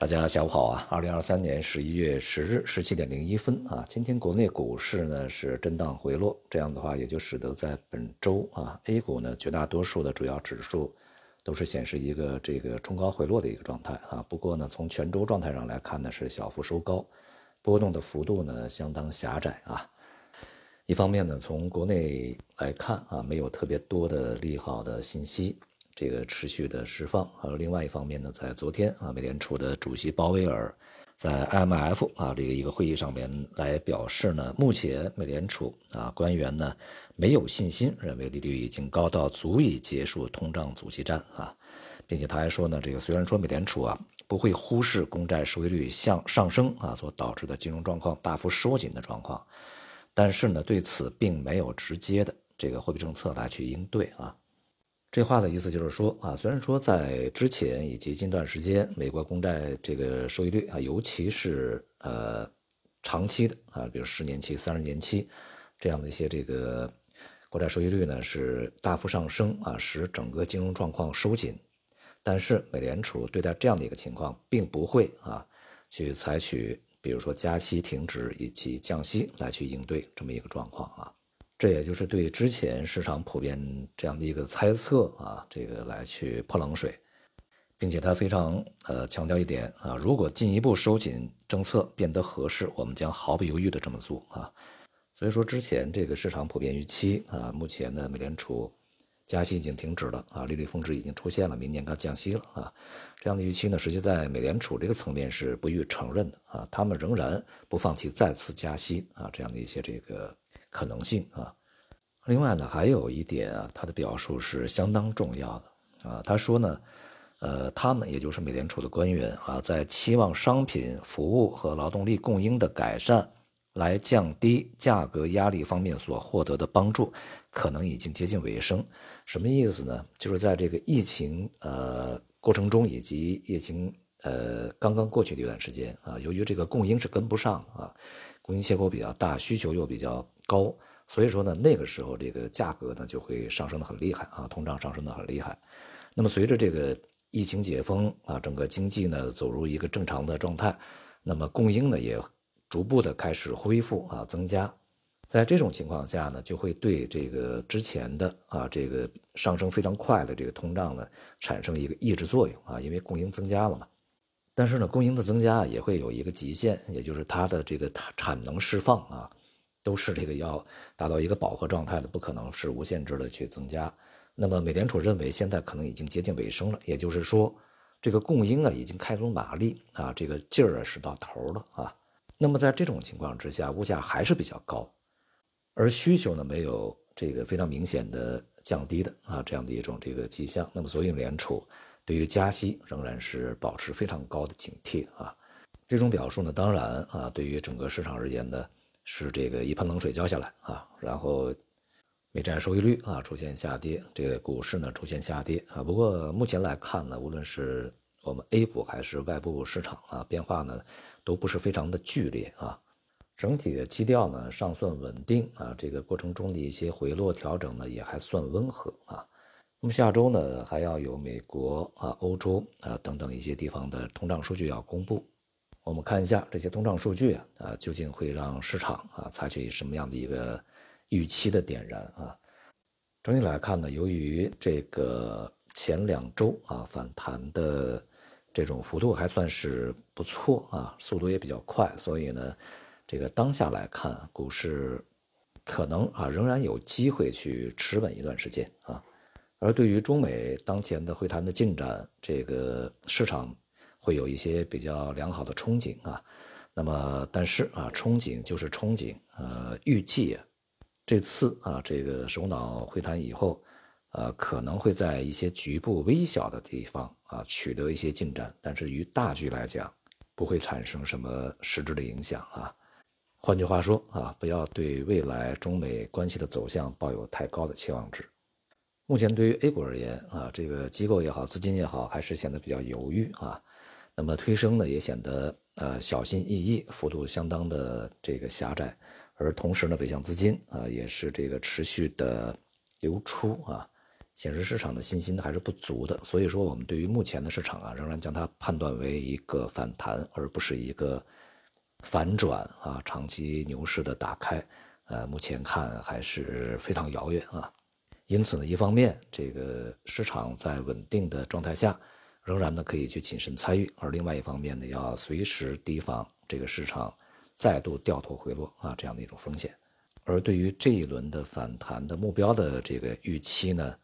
大家下午好啊！二零二三年十一月十日十七点零一分啊，今天国内股市呢是震荡回落，这样的话也就使得在本周啊，A 股呢绝大多数的主要指数都是显示一个这个冲高回落的一个状态啊。不过呢，从全周状态上来看呢，是小幅收高，波动的幅度呢相当狭窄啊。一方面呢，从国内来看啊，没有特别多的利好的信息。这个持续的释放，还有另外一方面呢，在昨天啊，美联储的主席鲍威尔在 IMF 啊这个一个会议上面来表示呢，目前美联储啊官员呢没有信心，认为利率已经高到足以结束通胀阻击战啊，并且他还说呢，这个虽然说美联储啊不会忽视公债收益率向上升啊所导致的金融状况大幅收紧的状况，但是呢，对此并没有直接的这个货币政策来去应对啊。这话的意思就是说啊，虽然说在之前以及近段时间，美国公债这个收益率啊，尤其是呃长期的啊，比如十年期、三十年期这样的一些这个国债收益率呢是大幅上升啊，使整个金融状况收紧。但是美联储对待这样的一个情况，并不会啊去采取比如说加息、停止以及降息来去应对这么一个状况啊。这也就是对之前市场普遍这样的一个猜测啊，这个来去泼冷水，并且他非常呃强调一点啊，如果进一步收紧政策变得合适，我们将毫不犹豫的这么做啊。所以说之前这个市场普遍预期啊，目前呢美联储加息已经停止了啊，利率峰值已经出现了，明年该降息了啊，这样的预期呢，实际在美联储这个层面是不予承认的啊，他们仍然不放弃再次加息啊这样的一些这个。可能性啊，另外呢，还有一点啊，他的表述是相当重要的啊。他说呢，呃，他们也就是美联储的官员啊，在期望商品、服务和劳动力供应的改善来降低价格压力方面所获得的帮助，可能已经接近尾声。什么意思呢？就是在这个疫情呃过程中，以及疫情呃刚刚过去的一段时间啊，由于这个供应是跟不上啊，供应缺口比较大，需求又比较。高，所以说呢，那个时候这个价格呢就会上升的很厉害啊，通胀上升的很厉害。那么随着这个疫情解封啊，整个经济呢走入一个正常的状态，那么供应呢也逐步的开始恢复啊增加。在这种情况下呢，就会对这个之前的啊这个上升非常快的这个通胀呢产生一个抑制作用啊，因为供应增加了嘛。但是呢，供应的增加也会有一个极限，也就是它的这个产产能释放啊。都是这个要达到一个饱和状态的，不可能是无限制的去增加。那么美联储认为现在可能已经接近尾声了，也就是说，这个供应啊已经开足马力啊，这个劲儿啊是到头了啊。那么在这种情况之下，物价还是比较高，而需求呢没有这个非常明显的降低的啊这样的一种这个迹象。那么所以美联储对于加息仍然是保持非常高的警惕啊。这种表述呢，当然啊，对于整个市场而言呢。是这个一盆冷水浇下来啊，然后美债收益率啊出现下跌，这个股市呢出现下跌啊。不过目前来看呢，无论是我们 A 股还是外部市场啊，变化呢都不是非常的剧烈啊。整体的基调呢尚算稳定啊，这个过程中的一些回落调整呢也还算温和啊。那么下周呢还要有美国啊、欧洲啊等等一些地方的通胀数据要公布。我们看一下这些通胀数据啊，啊，究竟会让市场啊采取什么样的一个预期的点燃啊？整体来看呢，由于这个前两周啊反弹的这种幅度还算是不错啊，速度也比较快，所以呢，这个当下来看，股市可能啊仍然有机会去持稳一段时间啊。而对于中美当前的会谈的进展，这个市场。会有一些比较良好的憧憬啊，那么但是啊，憧憬就是憧憬，呃，预计这次啊这个首脑会谈以后，呃，可能会在一些局部微小的地方啊取得一些进展，但是于大局来讲，不会产生什么实质的影响啊。换句话说啊，不要对未来中美关系的走向抱有太高的期望值。目前对于 A 股而言啊，这个机构也好，资金也好，还是显得比较犹豫啊。那么推升呢，也显得呃小心翼翼，幅度相当的这个狭窄，而同时呢，北向资金啊也是这个持续的流出啊，显示市场的信心还是不足的。所以说，我们对于目前的市场啊，仍然将它判断为一个反弹，而不是一个反转啊，长期牛市的打开。呃，目前看还是非常遥远啊。因此呢，一方面这个市场在稳定的状态下，仍然呢可以去谨慎参与；而另外一方面呢，要随时提防这个市场再度掉头回落啊这样的一种风险。而对于这一轮的反弹的目标的这个预期呢，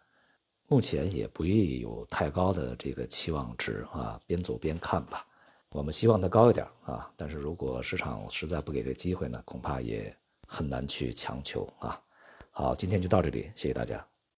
目前也不宜有太高的这个期望值啊，边走边看吧。我们希望它高一点啊，但是如果市场实在不给这机会呢，恐怕也很难去强求啊。好，今天就到这里，谢谢大家。